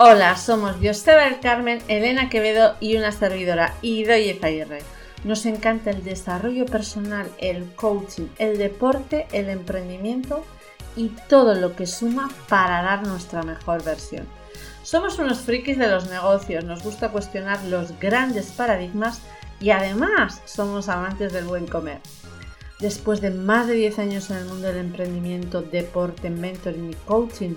Hola, somos del Carmen, Elena Quevedo y una servidora, Idoye Zaguirre. Nos encanta el desarrollo personal, el coaching, el deporte, el emprendimiento y todo lo que suma para dar nuestra mejor versión. Somos unos frikis de los negocios, nos gusta cuestionar los grandes paradigmas y además somos amantes del buen comer. Después de más de 10 años en el mundo del emprendimiento, deporte, mentoring y coaching,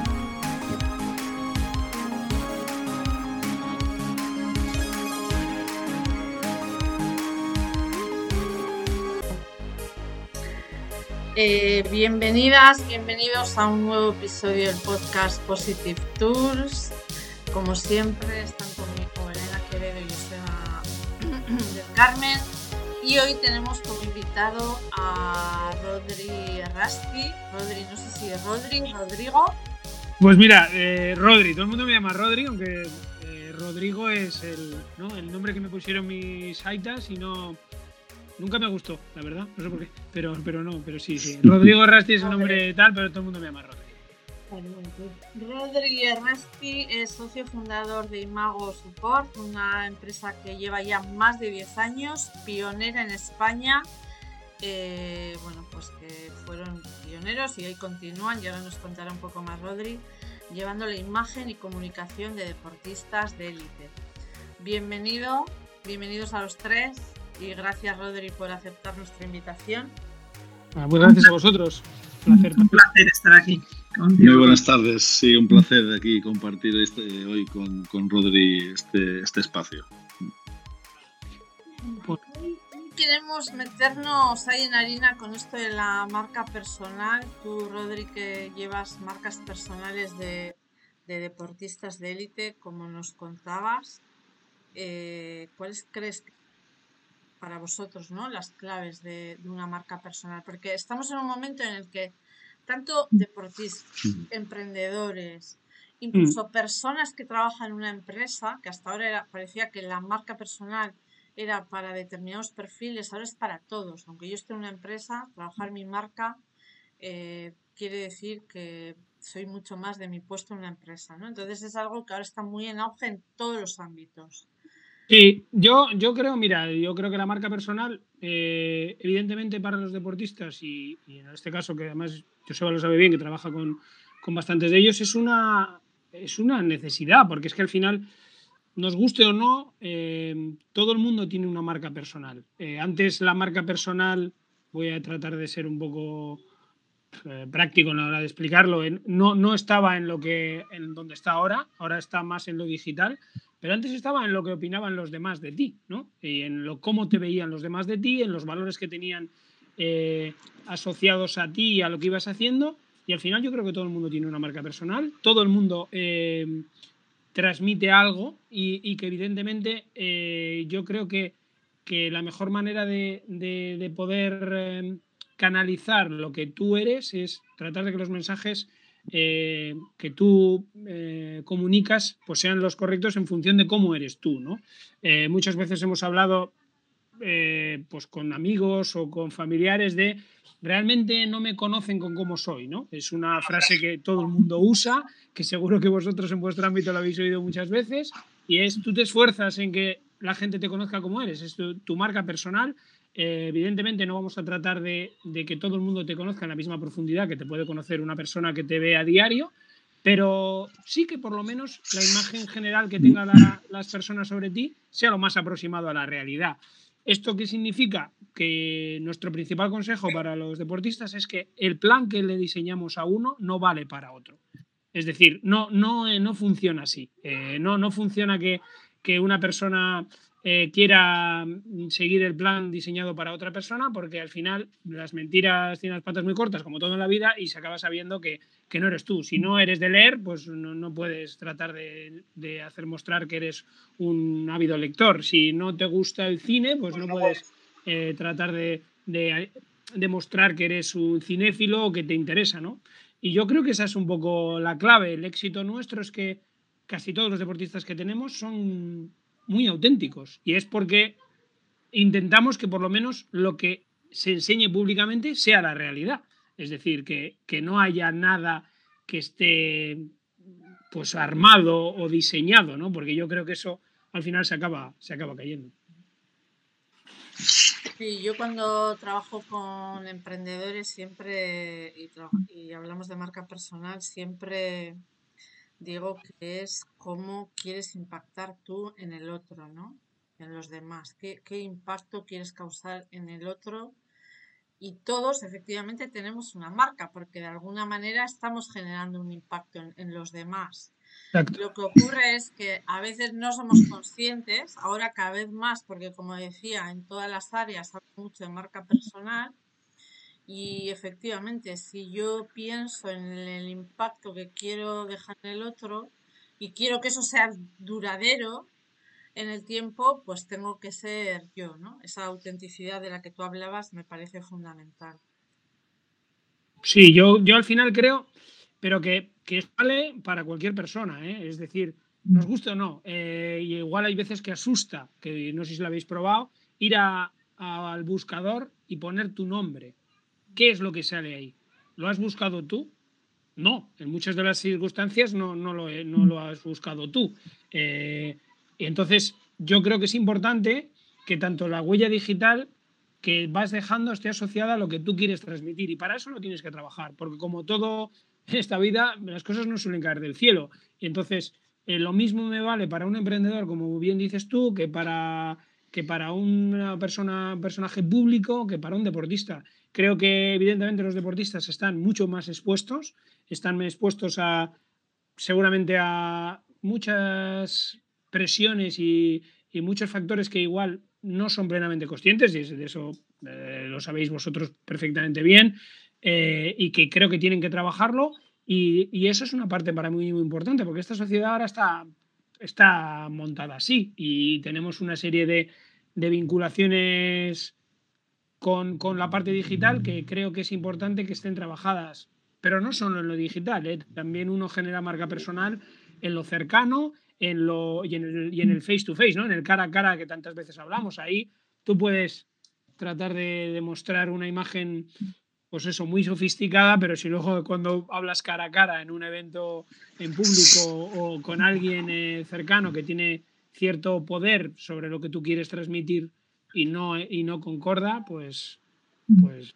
Eh, bienvenidas, bienvenidos a un nuevo episodio del podcast Positive Tools. Como siempre, están conmigo Elena Quevedo y Joseba del Carmen. Y hoy tenemos como invitado a Rodri Rasti. Rodri, no sé si es Rodri, Rodrigo. Pues mira, eh, Rodri, todo el mundo me llama Rodri, aunque eh, Rodrigo es el, el nombre que me pusieron mis aitas y no Nunca me gustó, la verdad, no sé por qué. Pero, pero no, pero sí, sí. Rodrigo Rasti es un nombre tal, pero todo el mundo me llama Rodri. Rodri Rasti es socio fundador de Imago Support, una empresa que lleva ya más de 10 años, pionera en España. Eh, bueno, pues que fueron pioneros y hoy continúan, y ahora nos contará un poco más Rodri, llevando la imagen y comunicación de deportistas de élite. Bienvenido, bienvenidos a los tres y gracias Rodri por aceptar nuestra invitación. Ah, pues gracias a vosotros. Un placer, estar aquí. Muy buenas tardes, sí, un placer aquí compartir este, hoy con, con Rodri este, este espacio. Queremos meternos ahí en harina con esto de la marca personal. Tú, Rodri, que llevas marcas personales de, de deportistas de élite, como nos contabas, eh, ¿cuáles crees que para vosotros, ¿no? Las claves de, una marca personal, porque estamos en un momento en el que tanto deportistas, emprendedores, incluso mm. personas que trabajan en una empresa, que hasta ahora parecía que la marca personal era para determinados perfiles, ahora es para todos. Aunque yo esté en una empresa, trabajar mi marca eh, quiere decir que soy mucho más de mi puesto en una empresa, ¿no? Entonces es algo que ahora está muy en auge en todos los ámbitos. Sí, yo, yo creo, mira, yo creo que la marca personal, eh, evidentemente para los deportistas y, en este caso que además Joseba lo sabe bien, que trabaja con, bastantes de ellos, es una, es una necesidad, porque es que al final, nos guste o no, eh, todo el mundo tiene una marca personal. Eh, antes la marca personal, voy a tratar de ser un poco práctico a la hora de explicarlo, no, no estaba en lo que en donde está ahora, ahora está más en lo digital, pero antes estaba en lo que opinaban los demás de ti, ¿no? Y en lo cómo te veían los demás de ti, en los valores que tenían eh, asociados a ti y a lo que ibas haciendo. Y al final yo creo que todo el mundo tiene una marca personal, todo el mundo eh, transmite algo y, que evidentemente eh, yo creo que, que, la mejor manera de, de poder canalizar lo que tú eres es tratar de que los mensajes eh, que tú eh, comunicas pues sean los correctos en función de cómo eres tú. ¿no? Eh, muchas veces hemos hablado pues con amigos o con familiares de realmente no me conocen con cómo soy. ¿no? Es una frase que todo el mundo usa, que seguro que vosotros en vuestro ámbito lo habéis oído muchas veces, y es tú te esfuerzas en que la gente te conozca como eres, es tu marca personal eh, evidentemente no vamos a tratar de, que todo el mundo te conozca en la misma profundidad que te puede conocer una persona que te ve a diario, pero sí que por lo menos la imagen general que tengan las personas sobre ti sea lo más aproximado a la realidad. ¿Esto qué significa? Que nuestro principal consejo para los deportistas es que el plan que le diseñamos a uno no vale para otro. Es decir, no, no, eh, no funciona así. Eh, no, no funciona que, que una persona eh, quiera mm, seguir el plan diseñado para otra persona, porque al final las mentiras tienen las patas muy cortas, como todo en la vida, y se acaba sabiendo que, no eres tú. Si no eres de leer, pues no, puedes tratar de, hacer mostrar que eres un ávido lector. Si no te gusta el cine, pues no puedes eh, tratar de, de demostrar que eres un cinéfilo o que te interesa, ¿no? Y yo creo que esa es un poco la clave. El éxito nuestro es que casi todos los deportistas que tenemos son muy auténticos. Y es porque intentamos que por lo menos lo que se enseñe públicamente sea la realidad. Es decir, que, que no haya nada que esté pues armado o diseñado, ¿no? Porque yo creo que eso al final se acaba, se acaba cayendo. Sí, yo cuando trabajo con emprendedores siempre, y, hablamos de marca personal, siempre digo que es cómo quieres impactar tú en el otro, ¿no? En los demás. ¿Qué, qué impacto quieres causar en el otro? Y todos efectivamente tenemos una marca, porque de alguna manera estamos generando un impacto en los demás. Lo que ocurre es que a veces no somos conscientes, ahora cada vez más, porque como decía, en todas las áreas habla mucho de marca personal. Y efectivamente, si yo pienso en el impacto que quiero dejar en el otro y quiero que eso sea duradero en el tiempo, pues tengo que ser yo, ¿no? Esa autenticidad de la que tú hablabas me parece fundamental. Sí, yo, yo al final creo, pero que que vale para cualquier persona, ¿eh? es decir, nos gusta o no. Eh, y igual hay veces que asusta, que no sé si lo habéis probado, ir al buscador y poner tu nombre. ¿Qué es lo que sale ahí? ¿Lo has buscado tú? No, en muchas de las circunstancias no, no, lo, no lo, has buscado tú. Eh, entonces, yo creo que es importante que tanto la huella digital que vas dejando esté asociada a lo que tú quieres transmitir y para eso lo tienes que trabajar, porque como todo en esta vida las cosas no suelen caer del cielo. Y entonces, eh, lo mismo me vale para un emprendedor, como bien dices tú, que para, que para una persona, un personaje público, que para un deportista. Creo que evidentemente los deportistas están mucho más expuestos, están expuestos a seguramente a muchas presiones y, muchos factores que igual no son plenamente conscientes, y de eso eh, lo sabéis vosotros perfectamente bien, eh, y que creo que tienen que trabajarlo. Y, eso es una parte para mí muy importante, porque esta sociedad ahora está, está montada así y tenemos una serie de, de vinculaciones con, con, la parte digital que creo que es importante que estén trabajadas. Pero no solo en lo digital, ¿eh? también uno genera marca personal en lo cercano en lo, y, en el, y en el face to face, ¿no? en el cara a cara que tantas veces hablamos. Ahí tú puedes tratar de demostrar una imagen pues eso, muy sofisticada, pero si luego cuando hablas cara a cara en un evento en público o con alguien eh, cercano que tiene cierto poder sobre lo que tú quieres transmitir y no, y no concorda, pues, pues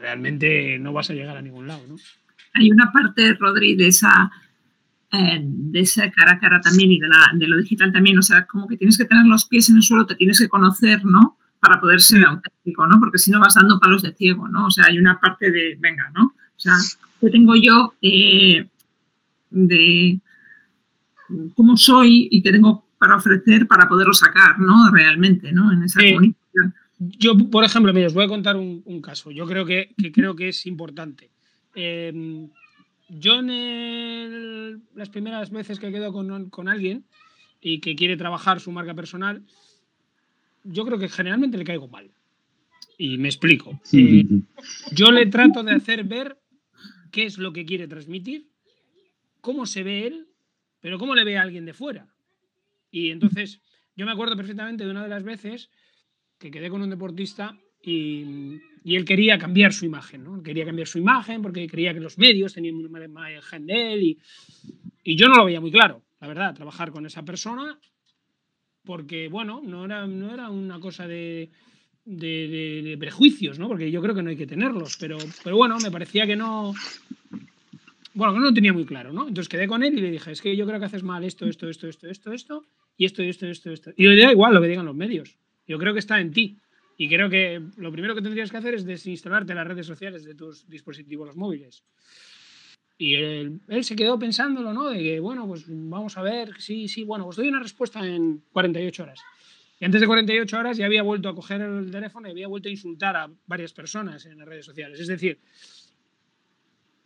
realmente no vas a llegar a ningún lado, ¿no? Hay una parte, Rodri, de esa, eh, de esa cara a cara también y de, la, de lo digital también, o sea, como que tienes que tener los pies en el suelo, te tienes que conocer, ¿no? para poder ser auténtico, ¿no? Porque si no vas dando palos de ciego, ¿no? O sea, hay una parte de, venga, ¿no? O sea, ¿qué tengo yo eh, de cómo soy y qué tengo para ofrecer para poderlo sacar, ¿no? Realmente, ¿no? En esa comunicación. Yo, por ejemplo, mira, os voy a contar un, caso. Yo creo que, creo que es importante. Em, yo en las primeras veces que quedo con, con alguien y que quiere trabajar su marca personal, yo creo que generalmente le caigo mal. Y me explico. Eh, yo le trato de hacer ver qué es lo que quiere transmitir, cómo se ve él, pero cómo le ve a alguien de fuera. Y entonces, yo me acuerdo perfectamente de una de las veces que quedé con un deportista y, él quería cambiar su imagen, ¿no? Quería cambiar su imagen porque creía que los medios tenían una imagen de él y, y yo no lo veía muy claro, la verdad, trabajar con esa persona porque, bueno, no era, no era una cosa de, de, prejuicios, ¿no? Porque yo creo que no hay que tenerlos, pero, pero bueno, me parecía que no... Bueno, que no lo tenía muy claro, ¿no? Entonces quedé con él y le dije, es que yo creo que haces mal esto, esto, esto, esto, esto, esto, y esto, y esto, esto, esto. Y le da igual lo que digan los medios. Yo creo que está en ti. Y creo que lo primero que tendrías que hacer es desinstalarte las redes sociales de tus dispositivos móviles. Y él, se quedó pensándolo, ¿no? De que, bueno, pues vamos a ver, sí, sí, bueno, os doy una respuesta en 48 horas. Y antes de 48 horas ya había vuelto a coger el teléfono y había vuelto a insultar a varias personas en las redes sociales. Es decir,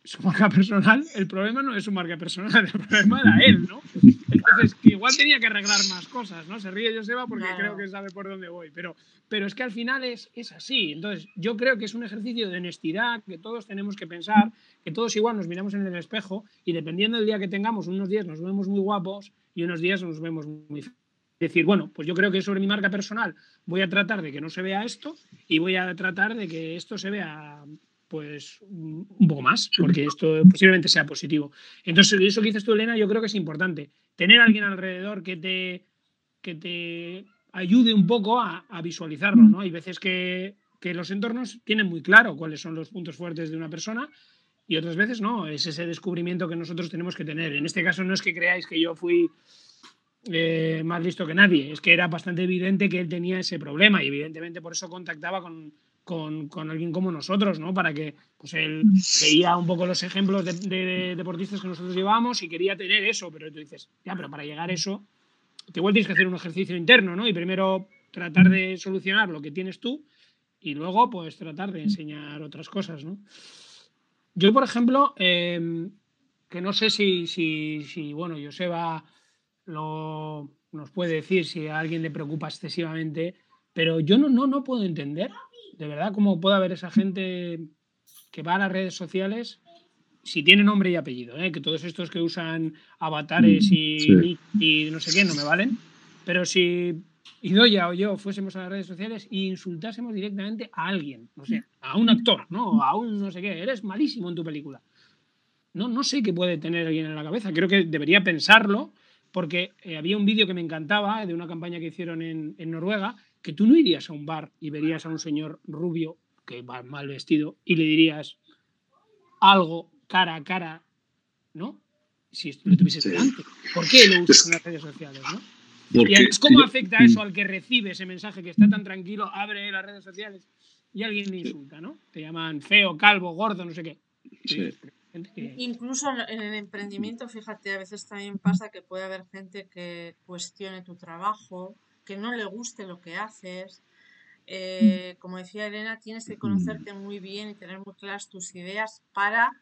su marca personal, el problema no es su marca personal, el problema era él, ¿no? Entonces, igual tenía que arreglar más cosas, ¿no? Se ríe Joseba porque creo que sabe por dónde voy, pero, pero es que al final es, es así. Entonces, yo creo que es un ejercicio de honestidad que todos tenemos que pensar, que todos igual nos miramos en el espejo y dependiendo del día que tengamos, unos días nos vemos muy guapos y unos días nos vemos muy decir, bueno, pues yo creo que sobre mi marca personal voy a tratar de que no se vea esto y voy a tratar de que esto se vea pues un poco más, porque esto posiblemente sea positivo. Entonces, eso que dices tú, Elena, yo creo que es importante. Tener a alguien alrededor que te, que te ayude un poco a, visualizarlo, ¿no? Hay veces que, que, los entornos tienen muy claro cuáles son los puntos fuertes de una persona y otras veces no, es ese descubrimiento que nosotros tenemos que tener. En este caso no es que creáis que yo fui eh, más listo que nadie, es que era bastante evidente que él tenía ese problema y evidentemente por eso contactaba con, con, alguien como nosotros, ¿no? Para que pues él veía un poco los ejemplos de, deportistas que nosotros llevamos y quería tener eso, pero tú dices, ya, pero para llegar a eso, te igual tienes que hacer un ejercicio interno, ¿no? Y primero tratar de solucionar lo que tienes tú y luego pues tratar de enseñar otras cosas, ¿no? Yo, por ejemplo, em, que no sé si, si, si, bueno, Joseba lo, nos puede decir si a alguien le preocupa excesivamente, pero yo no, no, no puedo entender de verdad, ¿cómo puede haber esa gente que va a las redes sociales si tiene nombre y apellido? ¿eh? Que todos estos que usan avatares y, y, no sé qué no me valen. Pero si Idoya o yo fuésemos a las redes sociales e insultásemos directamente a alguien, no sé, a un actor, ¿no? A un no sé qué, eres malísimo en tu película. No, no sé qué puede tener alguien en la cabeza. Creo que debería pensarlo porque eh, había un vídeo que me encantaba de una campaña que hicieron en, en Noruega que tú no irías a un bar y verías a un señor rubio que va mal vestido y le dirías algo cara a cara, ¿no? Si lo tuvieses delante. ¿Por qué lo usas en las redes sociales, no? y ¿Cómo afecta eso al que recibe ese mensaje que está tan tranquilo, abre las redes sociales y alguien le insulta, ¿no? Te llaman feo, calvo, gordo, no sé qué. Incluso en el emprendimiento, fíjate, a veces también pasa que puede haber gente que cuestione tu trabajo, que no le guste lo que haces. Eh, como decía Elena, tienes que conocerte muy bien y tener muy claras tus ideas para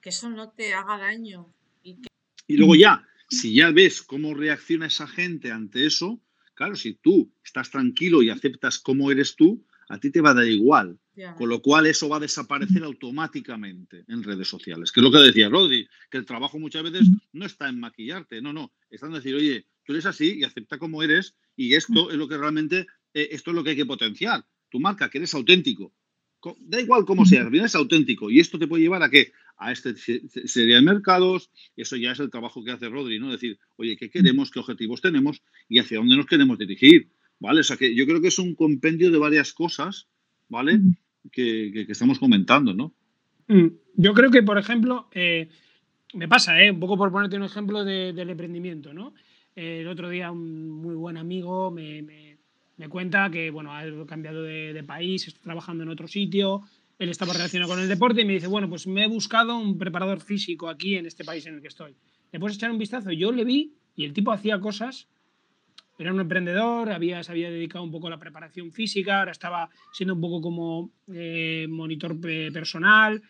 que eso no te haga daño. Y, y luego ya, si ya ves cómo reacciona esa gente ante eso, claro, si tú estás tranquilo y aceptas cómo eres tú, a ti te va a dar igual. Con lo cual eso va a desaparecer automáticamente en redes sociales. Que es lo que decía Rodri, que el trabajo muchas veces no está en maquillarte, no, no, está en decir, oye, tú eres así y acepta como eres y esto es lo que realmente, eh, esto es lo que hay que potenciar. Tu marca, que eres auténtico. Da igual cómo seas, eres auténtico. Y esto te puede llevar a qué? A este serie de mercados. Eso ya es el trabajo que hace Rodri, ¿no? Decir, oye, ¿qué queremos? ¿Qué objetivos tenemos? Y hacia dónde nos queremos dirigir. ¿Vale? O sea que yo creo que es un compendio de varias cosas, ¿vale? Que, estamos comentando, ¿no? Mm, yo creo que, por ejemplo, eh, me pasa, ¿eh? Un poco por ponerte un ejemplo del emprendimiento, ¿no? El otro día un muy buen amigo me, me, cuenta que bueno, ha cambiado de, país, está trabajando en otro sitio, él estaba relacionado con el deporte y me dice, bueno, pues me he buscado un preparador físico aquí en este país en el que estoy. ¿Le puedes echar un vistazo? Yo le vi y el tipo hacía cosas, era un emprendedor, había, se había dedicado un poco a la preparación física, ahora estaba siendo un poco como eh, monitor personal,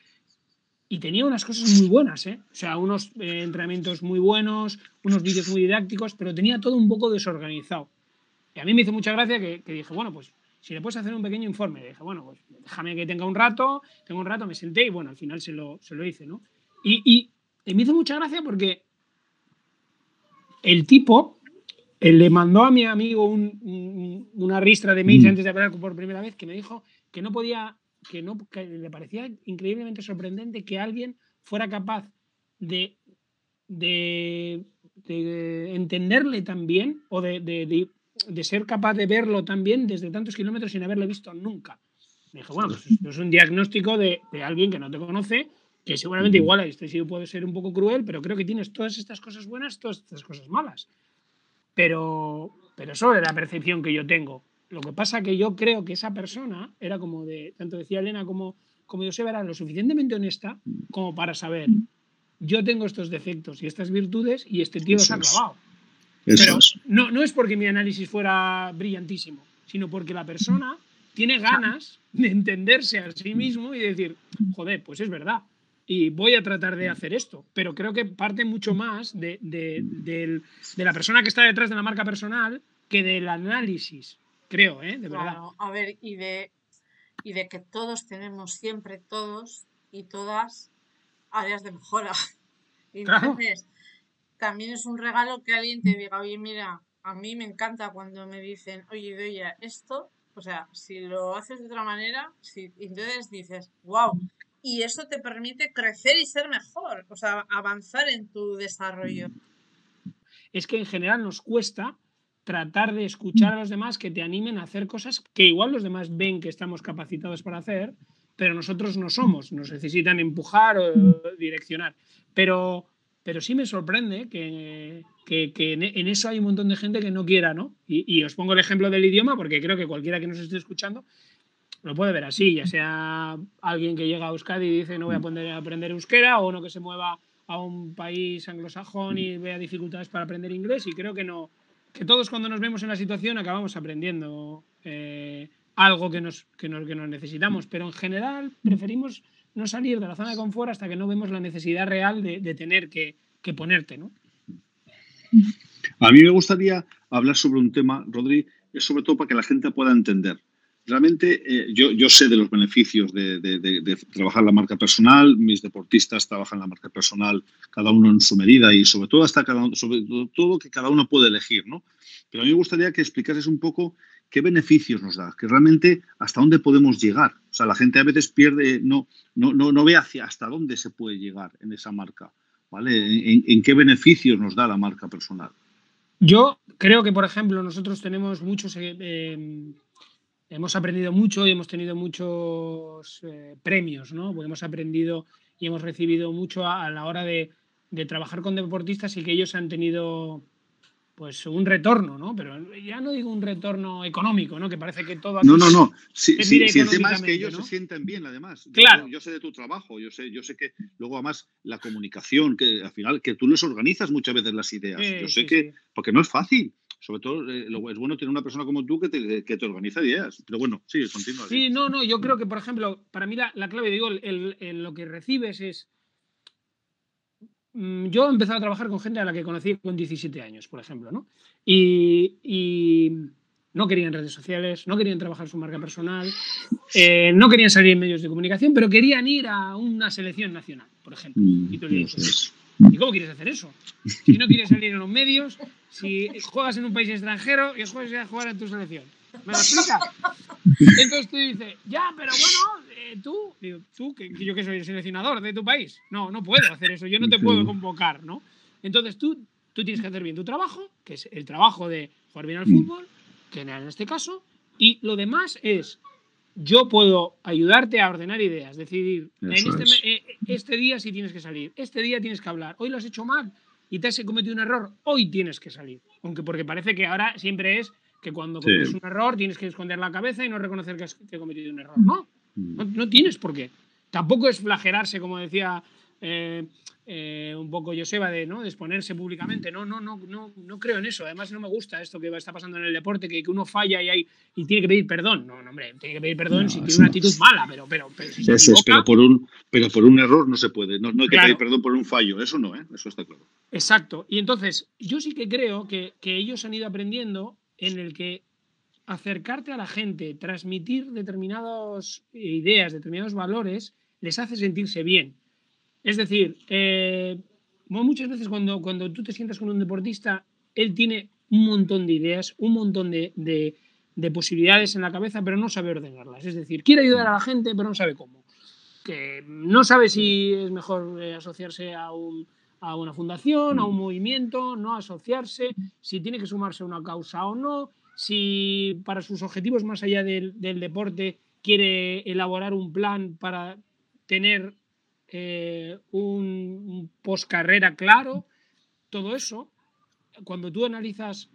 y tenía unas cosas muy buenas, ¿eh? O sea, unos eh, entrenamientos muy buenos, unos vídeos muy didácticos, pero tenía todo un poco desorganizado. Y a mí me hizo mucha gracia que, dije, bueno, pues si le puedes hacer un pequeño informe, dije, bueno, pues déjame que tenga un rato, tengo un rato, me senté y bueno, al final se lo, se lo hice, ¿no? Y, me hizo mucha gracia porque el tipo le mandó a mi amigo una ristra de mails mm. antes de hablar por primera vez que me dijo que no podía que, no, le parecía increíblemente sorprendente que alguien fuera capaz de, de, entenderle tan bien o de, ser capaz de verlo tan bien desde tantos kilómetros sin haberle visto nunca. Me dije, bueno, pues es un diagnóstico de, alguien que no te conoce, que seguramente igual este sí puede ser un poco cruel, pero creo que tienes todas estas cosas buenas, todas estas cosas malas. Pero, pero eso es la percepción que yo tengo. Lo que pasa que yo creo que esa persona era como de, tanto decía Elena como, como Joseba, era lo suficientemente honesta como para saber, yo tengo estos defectos y estas virtudes y este tío los ha clavado. Pero no, no es porque mi análisis fuera brillantísimo, sino porque la persona tiene ganas de entenderse a sí mismo y decir, joder, pues es verdad. y voy a tratar de hacer esto. Pero creo que parte mucho más de, la persona que está detrás de la marca personal que del análisis, creo, ¿eh? De verdad. a ver, y de, y de que todos tenemos siempre, todos y todas, áreas de mejora. Entonces, también es un regalo que alguien te diga, oye, mira, a mí me encanta cuando me dicen, oye, oye, esto, o sea, si lo haces de otra manera, si, entonces dices, wow, y eso te permite crecer y ser mejor, o sea, avanzar en tu desarrollo. Es que en general nos cuesta tratar de escuchar a los demás que te animen a hacer cosas que igual los demás ven que estamos capacitados para hacer, pero nosotros no somos, nos necesitan empujar o direccionar. Pero, pero sí me sorprende que, en eso hay un montón de gente que no quiera, ¿no? Y, os pongo el ejemplo del idioma porque creo que cualquiera que nos esté escuchando lo puede ver así, ya sea alguien que llega a Euskadi y dice no voy a aprender euskera o uno que se mueva a un país anglosajón y vea dificultades para aprender inglés y creo que no, que todos cuando nos vemos en la situación acabamos aprendiendo eh, algo que nos, que, nos, que nos necesitamos, pero en general preferimos no salir de la zona de confort hasta que no vemos la necesidad real de, tener que, ponerte, ¿no? A mí me gustaría hablar sobre un tema, Rodri, sobre todo para que la gente pueda entender. Realmente eh, yo, yo, sé de los beneficios de, trabajar la marca personal, mis deportistas trabajan la marca personal, cada uno en su medida y sobre todo hasta cada sobre todo que cada uno puede elegir, ¿no? Pero a mí me gustaría que explicases un poco qué beneficios nos da, que realmente hasta dónde podemos llegar. O sea, la gente a veces pierde, no, no, no, no ve hacia hasta dónde se puede llegar en esa marca, ¿vale? En, qué beneficios nos da la marca personal. Yo creo que, por ejemplo, nosotros tenemos muchos, eh, em, hemos aprendido mucho y hemos tenido muchos eh, premios, ¿no? Hemos aprendido y hemos recibido mucho a, la hora de, de trabajar con deportistas y que ellos han tenido pues un retorno, ¿no? Pero ya no digo un retorno económico, ¿no? Que parece que todo... No, no, no. Si, el tema es que ellos se sienten bien, además. Claro. Yo, sé de tu trabajo, yo sé, yo sé que luego además la comunicación, que al final, que tú les organizas muchas veces las ideas. yo sé que, porque no es fácil. Sobre todo eh, es bueno tener una persona como tú que te, que te organiza ideas. Pero bueno, sí, continúa. Sí, no, no, yo creo que, por ejemplo, para mí la, clave, digo, el, lo que recibes es Mm, yo he empezado a trabajar con gente a la que conocí con 17 años, por ejemplo, ¿no? Y, no querían redes sociales, no querían trabajar su marca personal, eh, no querían salir en medios de comunicación, pero querían ir a una selección nacional, por ejemplo. Mm, y tú le dices, ¿y cómo quieres hacer eso? Si no quieres salir en los medios, si juegas en un país extranjero y juegas a jugar en tu selección. ¿Me lo explica? Entonces tú dices, ya, pero bueno, eh, tú, digo, tú, que, yo que soy el seleccionador de tu país, no, no puedo hacer eso, yo no te puedo convocar, ¿no? Entonces tú, tú tienes que hacer bien tu trabajo, que es el trabajo de jugar bien al fútbol, que en este caso, y lo demás es, yo puedo ayudarte a ordenar ideas, decidir, en este, eh, este día sí tienes que salir, este día tienes que hablar, hoy lo has hecho mal y te has cometido un error, hoy tienes que salir. Aunque porque parece que ahora siempre es que cuando cometes un error tienes que esconder la cabeza y no reconocer que has cometido un error. No, mm. no, tienes por qué. Tampoco es flagelarse, como decía eh, eh, un poco Joseba, de, ¿no? de exponerse públicamente. No, no, no, no, no creo en eso. Además, no me gusta esto que está pasando en el deporte, que, uno falla y, hay, y tiene que pedir perdón. No, no hombre, tiene que pedir perdón si tiene una actitud mala, pero, pero, pero, si pero, por un, pero por un error no se puede. No, hay que pedir perdón por un fallo. Eso no, ¿eh? eso está claro. Exacto. Y entonces, yo sí que creo que, que ellos han ido aprendiendo en el que acercarte a la gente, transmitir determinadas ideas, determinados valores, les hace sentirse bien. Es decir, eh, muchas veces cuando, cuando tú te sientas con un deportista, él tiene un montón de ideas, un montón de, de, posibilidades en la cabeza, pero no sabe ordenarlas. Es decir, quiere ayudar a la gente, pero no sabe cómo. Que no sabe si es mejor eh, asociarse a a una fundación, a un movimiento, no asociarse, si tiene que sumarse a una causa o no, si para sus objetivos más allá del, deporte quiere elaborar un plan para tener eh, un, postcarrera claro, todo eso, cuando tú analizas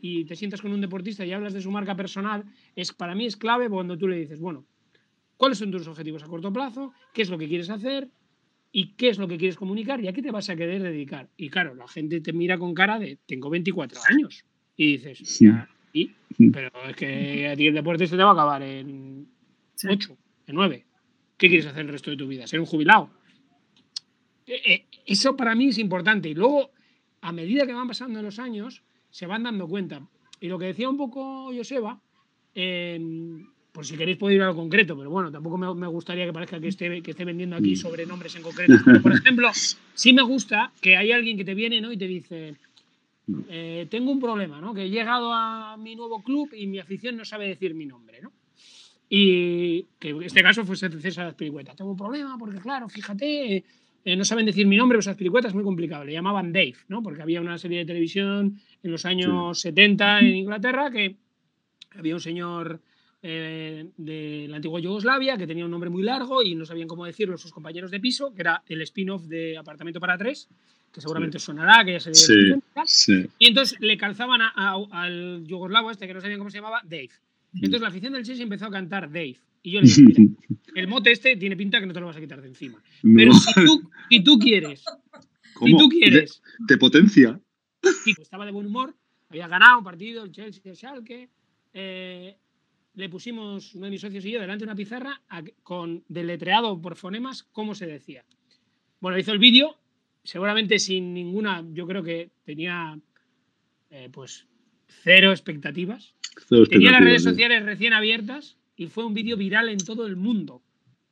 y te sientas con un deportista y hablas de su marca personal, es, para mí es clave cuando tú le dices, bueno, ¿cuáles son tus objetivos a corto plazo? ¿Qué es lo que quieres hacer? y qué es lo que quieres comunicar y a qué te vas a querer dedicar. Y claro, la gente te mira con cara de, tengo 24 años. Y dices, ya, ¿y? Pero es que a ti el deporte se te va a acabar en 8, en 9. ¿Qué quieres hacer el resto de tu vida? ¿Ser un jubilado? Eh, eso para mí es importante. Y luego, a medida que van pasando los años, se van dando cuenta. Y lo que decía un poco Joseba, eh, por si queréis puedo ir a lo concreto, pero bueno, tampoco me, gustaría que parezca que esté, que esté vendiendo aquí mm. sobrenombres en concreto. por ejemplo, sí me gusta que hay alguien que te viene ¿no? y te dice, eh, tengo un problema, ¿no? que he llegado a mi nuevo club y mi afición no sabe decir mi nombre. ¿no? Y que en este caso fue César Azpilicueta. Tengo un problema porque, claro, fíjate, eh, no saben decir mi nombre, los Azpilicueta es muy complicado. Le llamaban Dave, ¿no? porque había una serie de televisión en los años 70 en Inglaterra que había un señor eh, de la antigua Yugoslavia, que tenía un nombre muy largo y no sabían cómo decirlo sus compañeros de piso, que era el spin-off de Apartamento para tres, que seguramente sonará, que ya se sí, Y entonces le calzaban al yugoslavo este, que no sabían cómo se llamaba, Dave. Entonces la afición del Chelsea empezó a cantar Dave. Y yo le dije, el mote este tiene pinta que no te lo vas a quitar de encima. Pero si tú, si tú quieres, si tú quieres... Te, potencia. estaba de buen humor, había ganado un partido, el Chelsea, el Schalke, eh, le pusimos, uno de mis socios y yo, delante de una pizarra con deletreado por fonemas cómo se decía. Bueno, hizo el vídeo, seguramente sin ninguna, yo creo que tenía eh, pues cero expectativas. tenía las redes sociales recién abiertas y fue un vídeo viral en todo el mundo.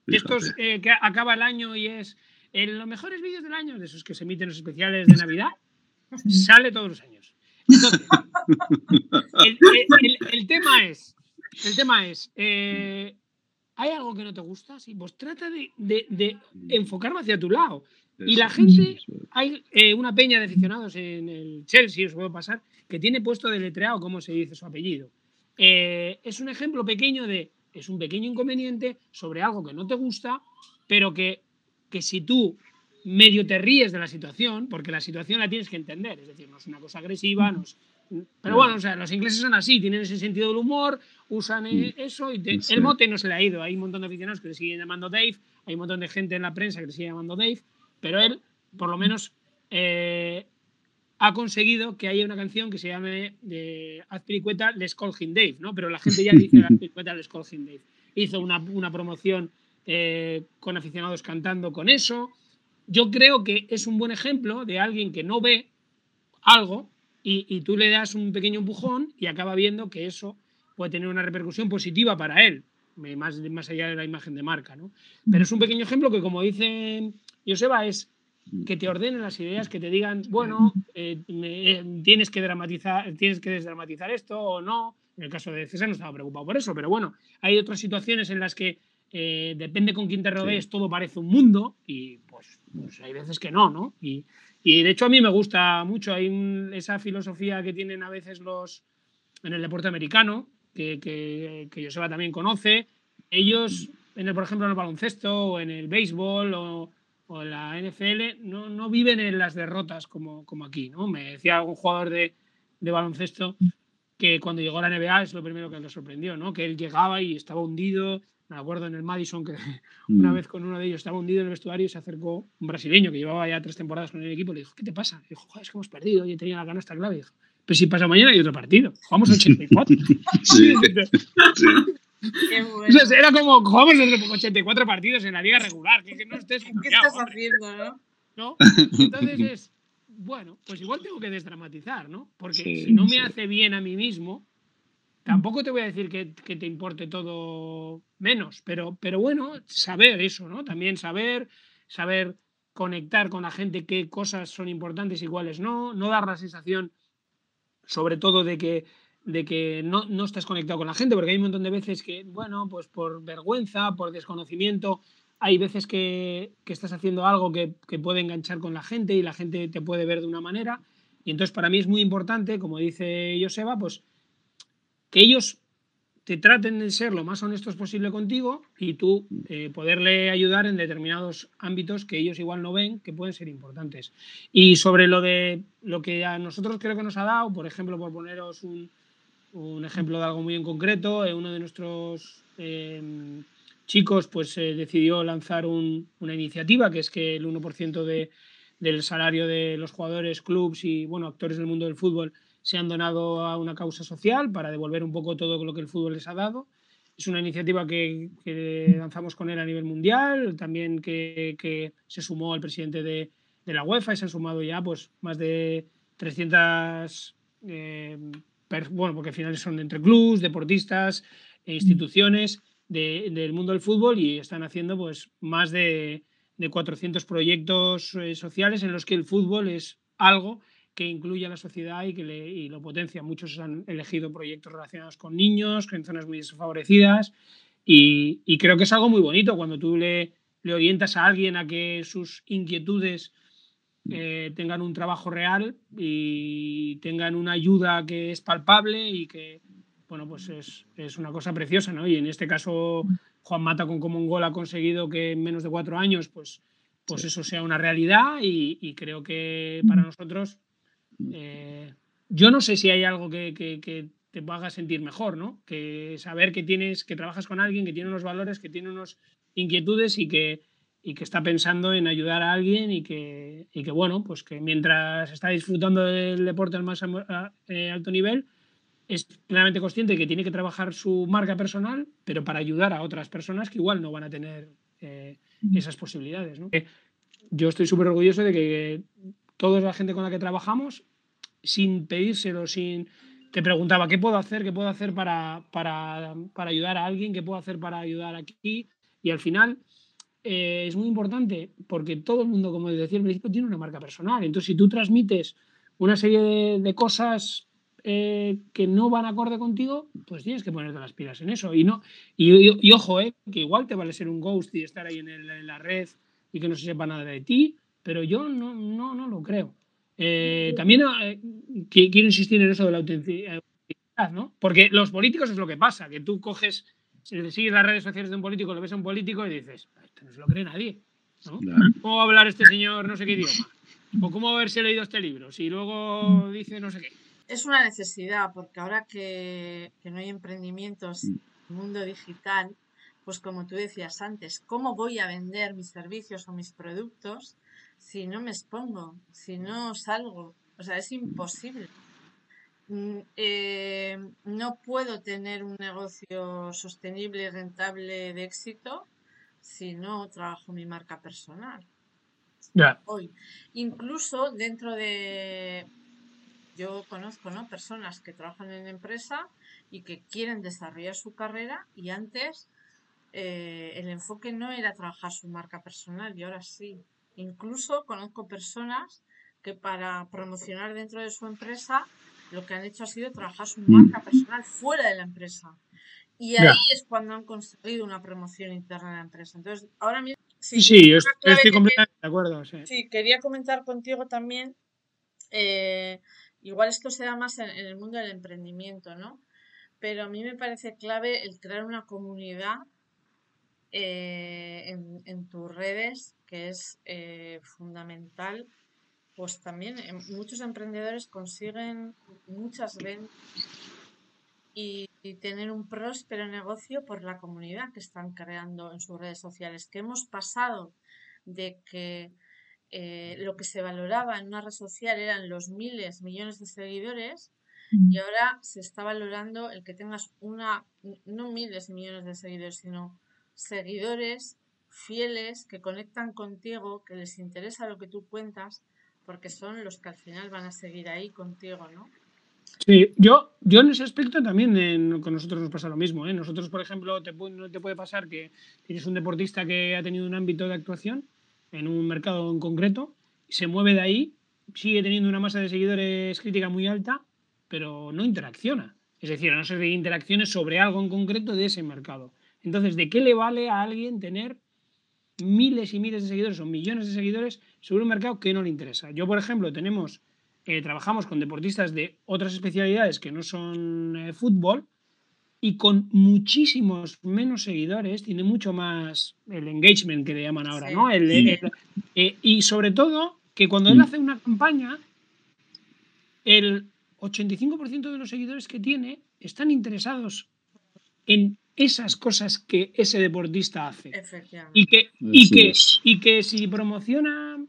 Estos eh, que acaba el año y es en los mejores vídeos del año, de esos que se emiten los especiales de Navidad, sale todos los años. Entonces, el tema es, el tema es, eh, ¿hay algo que no te gusta? Sí, pues trata de, de, enfocarlo hacia tu lado. Y la gente, hay eh, una peña de aficionados en el Chelsea, os puedo pasar, que tiene puesto deletreado cómo se dice su apellido. Eh, es un ejemplo pequeño de, es un pequeño inconveniente sobre algo que no te gusta, pero que, que si tú medio te ríes de la situación, porque la situación la tienes que entender, es decir, no es una cosa agresiva, no es, pero bueno, o sea, los ingleses son así, tienen ese sentido del humor, usan eh, eso y el mote no se le ha ido. Hay un montón de aficionados que le siguen llamando Dave, hay un montón de gente en la prensa que le sigue llamando Dave, pero él, por lo menos, eh, ha conseguido que haya una canción que se llame de Azpilicueta Les Call Dave, ¿no? Pero la gente ya dice Azpilicueta Les Call Dave. Hizo una, una promoción eh, con aficionados cantando con eso. Yo creo que es un buen ejemplo de alguien que no ve algo y, tú le das un pequeño empujón y acaba viendo que eso puede tener una repercusión positiva para él, más, más allá de la imagen de marca. ¿no? Pero es un pequeño ejemplo que, como dice Joseba, es que te ordenen las ideas, que te digan, bueno, eh, eh, tienes, que dramatizar, tienes que desdramatizar esto o no. En el caso de César no estaba preocupado por eso, pero bueno, hay otras situaciones en las que eh, depende con quién te rodees, todo parece un mundo y pues, pues, hay veces que no, ¿no? Y, y de hecho a mí me gusta mucho, hay esa filosofía que tienen a veces los en el deporte americano, que, que, que Joseba también conoce. Ellos, en el, por ejemplo, en el baloncesto o en el béisbol o, o en la NFL, no, no, viven en las derrotas como, como aquí. ¿no? Me decía algún jugador de, de baloncesto que cuando llegó a la NBA es lo primero que le sorprendió, ¿no? que él llegaba y estaba hundido, me acuerdo en el Madison que una mm. vez con uno de ellos estaba hundido en el vestuario y se acercó un brasileño que llevaba ya tres temporadas con el equipo y le dijo, ¿qué te pasa? Y dijo, Joder, es que hemos perdido, y tenía la canasta clave. Y dijo, pero si pasa mañana hay otro partido, jugamos 84. sí, era como, jugamos 84 partidos en la liga regular, que, no estés... ¿Qué estás haciendo, no? ¿No? Entonces es, bueno, pues igual tengo que desdramatizar, ¿no? Porque si no me hace bien a mí mismo, Tampoco te voy a decir que, te importe todo menos, pero, pero bueno, saber eso, ¿no? También saber, saber conectar con la gente qué cosas son importantes y cuáles no, no dar la sensación, sobre todo, de que, de que no, no estás conectado con la gente, porque hay un montón de veces que, bueno, pues por vergüenza, por desconocimiento, hay veces que, que estás haciendo algo que, que, puede enganchar con la gente y la gente te puede ver de una manera. Y entonces para mí es muy importante, como dice Joseba, pues que ellos te traten de ser lo más honestos posible contigo y tú eh, poderle ayudar en determinados ámbitos que ellos igual no ven que pueden ser importantes. Y sobre lo de lo que a nosotros creo que nos ha dado, por ejemplo, por poneros un, ejemplo de algo muy en concreto, eh, uno de nuestros em, chicos pues eh, decidió lanzar una iniciativa que es que el 1% de, del salario de los jugadores, clubs y bueno, actores del mundo del fútbol se han donado a una causa social para devolver un poco todo lo que el fútbol les ha dado. es una iniciativa que, lanzamos con él a nivel mundial, también que, se sumó el presidente de, la UEFA y se han sumado ya pues más de 300, eh, bueno, porque al final son entre clubs, deportistas e instituciones del mundo del fútbol y están haciendo pues más de, 400 proyectos eh, sociales en los que el fútbol es algo que incluye a la sociedad y que le, lo potencia. Muchos han elegido proyectos relacionados con niños, en zonas muy desfavorecidas y, creo que es algo muy bonito cuando tú le, le orientas a alguien a que sus inquietudes eh, tengan un trabajo real y tengan una ayuda que es palpable y que, bueno, pues es, es una cosa preciosa, ¿no? Y en este caso, Juan Mata con Common Goal ha conseguido que en menos de cuatro años, pues, pues eso sea una realidad y, creo que para nosotros, eh, yo no sé si hay algo que, que, te haga sentir mejor, ¿no? Que saber que tienes, que trabajas con alguien que tiene unos valores, que tiene unas inquietudes y que, y que está pensando en ayudar a alguien y que, y que bueno, pues que mientras está disfrutando del deporte al más eh, alto nivel, es plenamente consciente de que tiene que trabajar su marca personal, pero para ayudar a otras personas que igual no van a tener eh, esas posibilidades. ¿no? Yo estoy súper orgulloso de que toda la gente con la que trabajamos, sin pedírselo, sin... Te preguntaba, ¿qué puedo hacer? ¿Qué puedo hacer para, para, para ayudar a alguien? ¿Qué puedo hacer para ayudar aquí? Y al final eh, es muy importante porque todo el mundo, como decía al principio, tiene una marca personal. Entonces, si tú transmites una serie de cosas eh, que no van acorde contigo, pues tienes que ponerte las pilas en eso. Y, no, y, ojo, eh, que igual te vale ser un ghost y estar ahí en, la red y que no se sepa nada de ti, pero yo no, no, no lo creo. Eh, también quiero insistir en eso de la autenticidad, ¿no? Porque los políticos es lo que pasa, que tú coges, si sigues las redes sociales de un político, lo ves a un político y dices, esto no se lo cree nadie. ¿Cómo va a hablar este señor no sé qué idioma? ¿O cómo haberse leído este libro? Si luego dice no sé qué es una necesidad, porque ahora que, no hay emprendimientos en el mundo digital, pues como tú decías antes, ¿cómo voy a vender mis servicios o mis productos si no me expongo, si no salgo? O sea, es imposible. Mm, eh, no puedo tener un negocio sostenible, rentable, de éxito, si no trabajo mi marca personal. Hoy. Incluso dentro de, yo conozco ¿no? personas que trabajan en empresa y que quieren desarrollar su carrera y antes eh, el enfoque no era trabajar su marca personal y ahora sí. Incluso conozco personas que para promocionar dentro de su empresa lo que han hecho ha sido trabajar su marca personal fuera de la empresa. Y ahí es cuando han conseguido una promoción interna de la empresa. Entonces, ahora mismo... Sí, sí, yo estoy completamente de acuerdo. Sí. quería comentar contigo también eh, Igual esto se da más en, el mundo del emprendimiento, ¿no? Pero a mí me parece clave el crear una comunidad eh, en, tus redes, que es eh, fundamental. Pues también muchos emprendedores consiguen muchas ventas y, y, tener un próspero negocio por la comunidad que están creando en sus redes sociales. Que hemos pasado de que eh, lo que se valoraba en una red social eran los miles, millones de seguidores y ahora se está valorando el que tengas una, no miles y millones de seguidores, sino seguidores fieles que conectan contigo, que les interesa lo que tú cuentas, porque son los que al final van a seguir ahí contigo, ¿no? Sí, yo, yo en ese aspecto también con nosotros nos pasa lo mismo. ¿eh? Nosotros, por ejemplo, te, no te puede pasar que tienes un deportista que ha tenido un ámbito de actuación en un mercado en concreto, se mueve de ahí, sigue teniendo una masa de seguidores crítica muy alta, pero no interacciona. Es decir, no se interacciones sobre algo en concreto de ese mercado. Entonces, ¿de qué le vale a alguien tener miles y miles de seguidores o millones de seguidores sobre un mercado que no le interesa? Yo, por ejemplo, tenemos, eh, trabajamos con deportistas de otras especialidades que no son eh, fútbol, y con muchísimos menos seguidores, tiene mucho más el engagement que le llaman ahora, ¿no? Eh, y sobre todo que cuando él mm. hace una campaña, el 85% de los seguidores que tiene están interesados en esas cosas que ese deportista hace. Y que, y, que, y que si promociona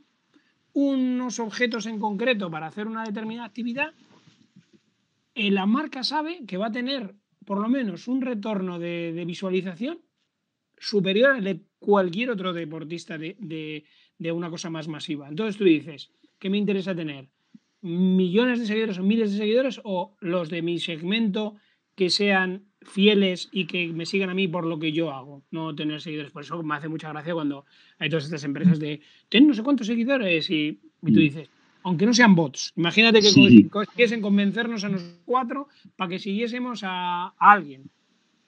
unos objetos en concreto para hacer una determinada actividad, eh, la marca sabe que va a tener por lo menos un retorno de, visualización superior al de cualquier otro deportista de, de, una cosa más masiva. Entonces tú dices, ¿qué me interesa tener? ¿Millones de seguidores o miles de seguidores o los de mi segmento que sean fieles y que me sigan a mí por lo que yo hago, no tener seguidores. Por eso me hace mucha gracia cuando hay todas estas empresas de, ten no sé cuántos seguidores y, tú mm. dices, aunque no sean bots, imagínate que sí. quisiesen convencernos a nosotros cuatro para que siguiésemos a, alguien.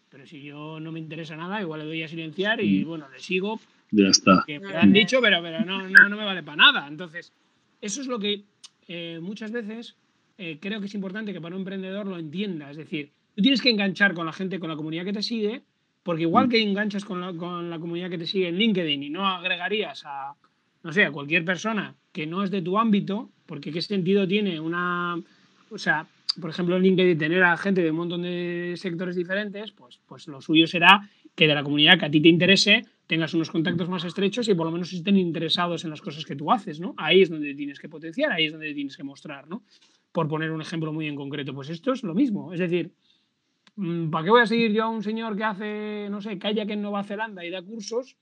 Pero si yo no me interesa nada, igual le doy a silenciar y mm. bueno, le sigo. Ya está. Que me han dicho, pero, pero no, no, no, me vale para nada. Entonces, eso es lo que eh, muchas veces eh, creo que es importante que para un emprendedor lo entienda. Es decir, tú tienes que enganchar con la gente, con la comunidad que te sigue, porque igual mm. que enganchas con la, con la comunidad que te sigue en LinkedIn y no agregarías a, no sé, a cualquier persona que no es de tu ámbito, porque qué sentido tiene una, o sea, por ejemplo, en LinkedIn tener a gente de un montón de sectores diferentes, pues, pues lo suyo será que de la comunidad que a ti te interese tengas unos contactos más estrechos y por lo menos estén interesados en las cosas que tú haces, ¿no? Ahí es donde tienes que potenciar, ahí es donde tienes que mostrar, ¿no? Por poner un ejemplo muy en concreto, pues esto es lo mismo, es decir, ¿Para qué voy a seguir yo a un señor que hace, no sé, kayak en Nueva Zelanda y da cursos?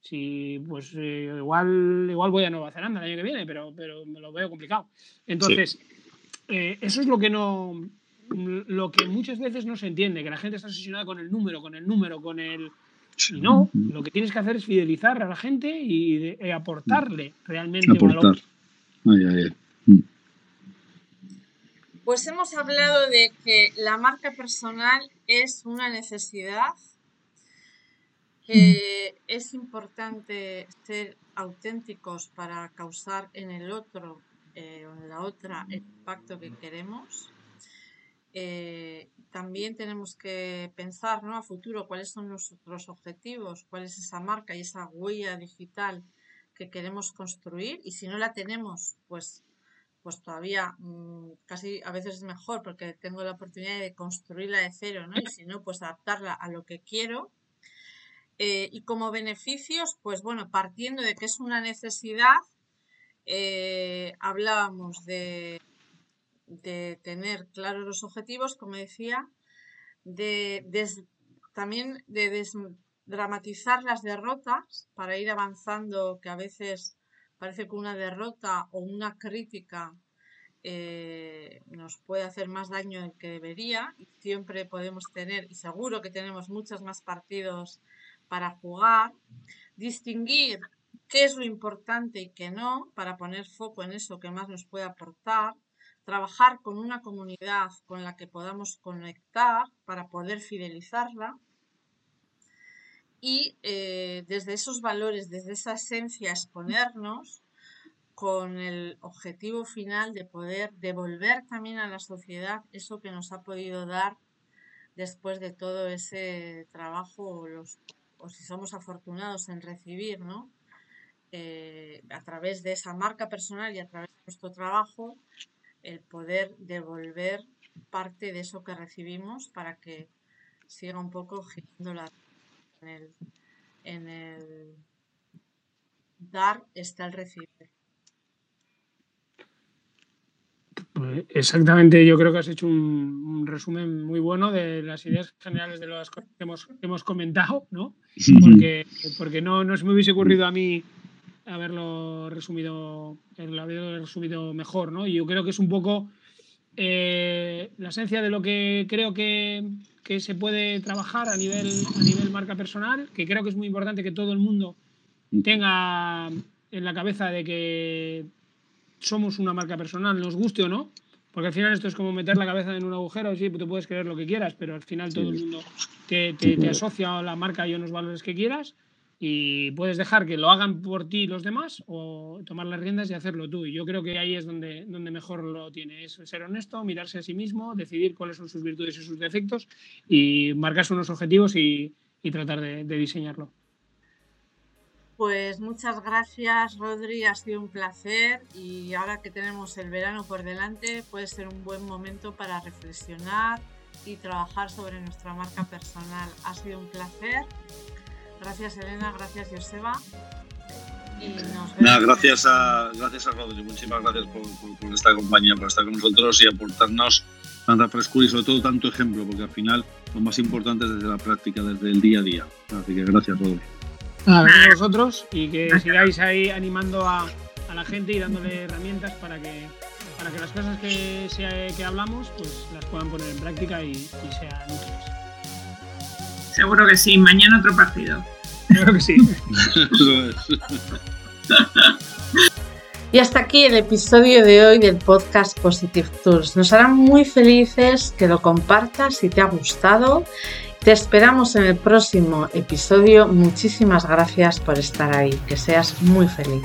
Si, pues eh, igual, igual voy a Nueva Zelanda el año que viene, pero, pero me lo veo complicado. Entonces, eh, eso es lo que no, lo que muchas veces no se entiende, que la gente está obsesionada con el número, con el número, con el... Y no, lo que tienes que hacer es fidelizar a la gente y, aportarle realmente valor. Ay, ay, ay. Pues hemos hablado de que la marca personal es una necesidad, que es importante ser auténticos para causar en el otro eh, o en la otra el impacto que queremos. Eh, también tenemos que pensar ¿no? a futuro cuáles son nuestros objetivos, cuál es esa marca y esa huella digital que queremos construir y si no la tenemos, pues pues todavía mm, casi a veces es mejor porque tengo la oportunidad de construirla de cero, ¿no? Y si no, pues adaptarla a lo que quiero. Eh, y como beneficios, pues bueno, partiendo de que es una necesidad, eh, hablábamos de, de, tener claros los objetivos, como decía, de también de desdramatizar las derrotas para ir avanzando, que a veces parece que una derrota o una crítica eh, nos puede hacer más daño del que debería siempre podemos tener, y seguro que tenemos muchos más partidos para jugar, distinguir qué es lo importante y qué no, para poner foco en eso que más nos puede aportar, trabajar con una comunidad con la que podamos conectar para poder fidelizarla y eh, desde esos valores, desde esa esencia, exponernos con el objetivo final de poder devolver también a la sociedad eso que nos ha podido dar después de todo ese trabajo, o, si somos afortunados en recibir, ¿no? Eh, a través de esa marca personal y a través de nuestro trabajo, el poder devolver parte de eso que recibimos para que siga un poco girando la en el, dar está el recibir. Pues exactamente, yo creo que has hecho un, resumen muy bueno de las ideas generales de las cosas que hemos, hemos comentado, ¿no? Porque, porque no, no se me hubiese ocurrido a mí haberlo resumido, haberlo resumido mejor, ¿no? Y yo creo que es un poco eh, la esencia de lo que creo que, que se puede trabajar a nivel, a nivel marca personal, que creo que es muy importante que todo el mundo tenga en la cabeza de que somos una marca personal, nos guste o no, porque al final esto es como meter la cabeza en un agujero, sí, tú puedes creer lo que quieras, pero al final todo el mundo te, te, te asocia a la marca y a unos valores que quieras y puedes dejar que lo hagan por ti los demás o tomar las riendas y hacerlo tú. Y yo creo que ahí es donde, donde mejor lo tiene, es ser honesto, mirarse a sí mismo, decidir cuáles son sus virtudes y sus defectos y marcarse unos objetivos y, tratar de, diseñarlo. Pues muchas gracias Rodri, ha sido un placer y ahora que tenemos el verano por delante puede ser un buen momento para reflexionar y trabajar sobre nuestra marca personal. Ha sido un placer Gracias Elena, gracias Joseba. Y nos gracias a, gracias a Rodri, muchísimas gracias por, esta compañía, por estar con nosotros y aportarnos tanta frescura y sobre todo tanto ejemplo, porque al final lo más importante es desde la práctica, desde el día a día. Así que gracias, Rodri. a vosotros y que sigáis ahí animando a, a la gente y dándole herramientas para que para que las cosas que, que hablamos pues las puedan poner en práctica y, sean útiles. Seguro que sí. Mañana otro partido. Creo que sí. Y hasta aquí el episodio de hoy del podcast Positive Tools. Nos harán muy felices que lo compartas si te ha gustado. Te esperamos en el próximo episodio. Muchísimas gracias por estar ahí. Que seas muy feliz.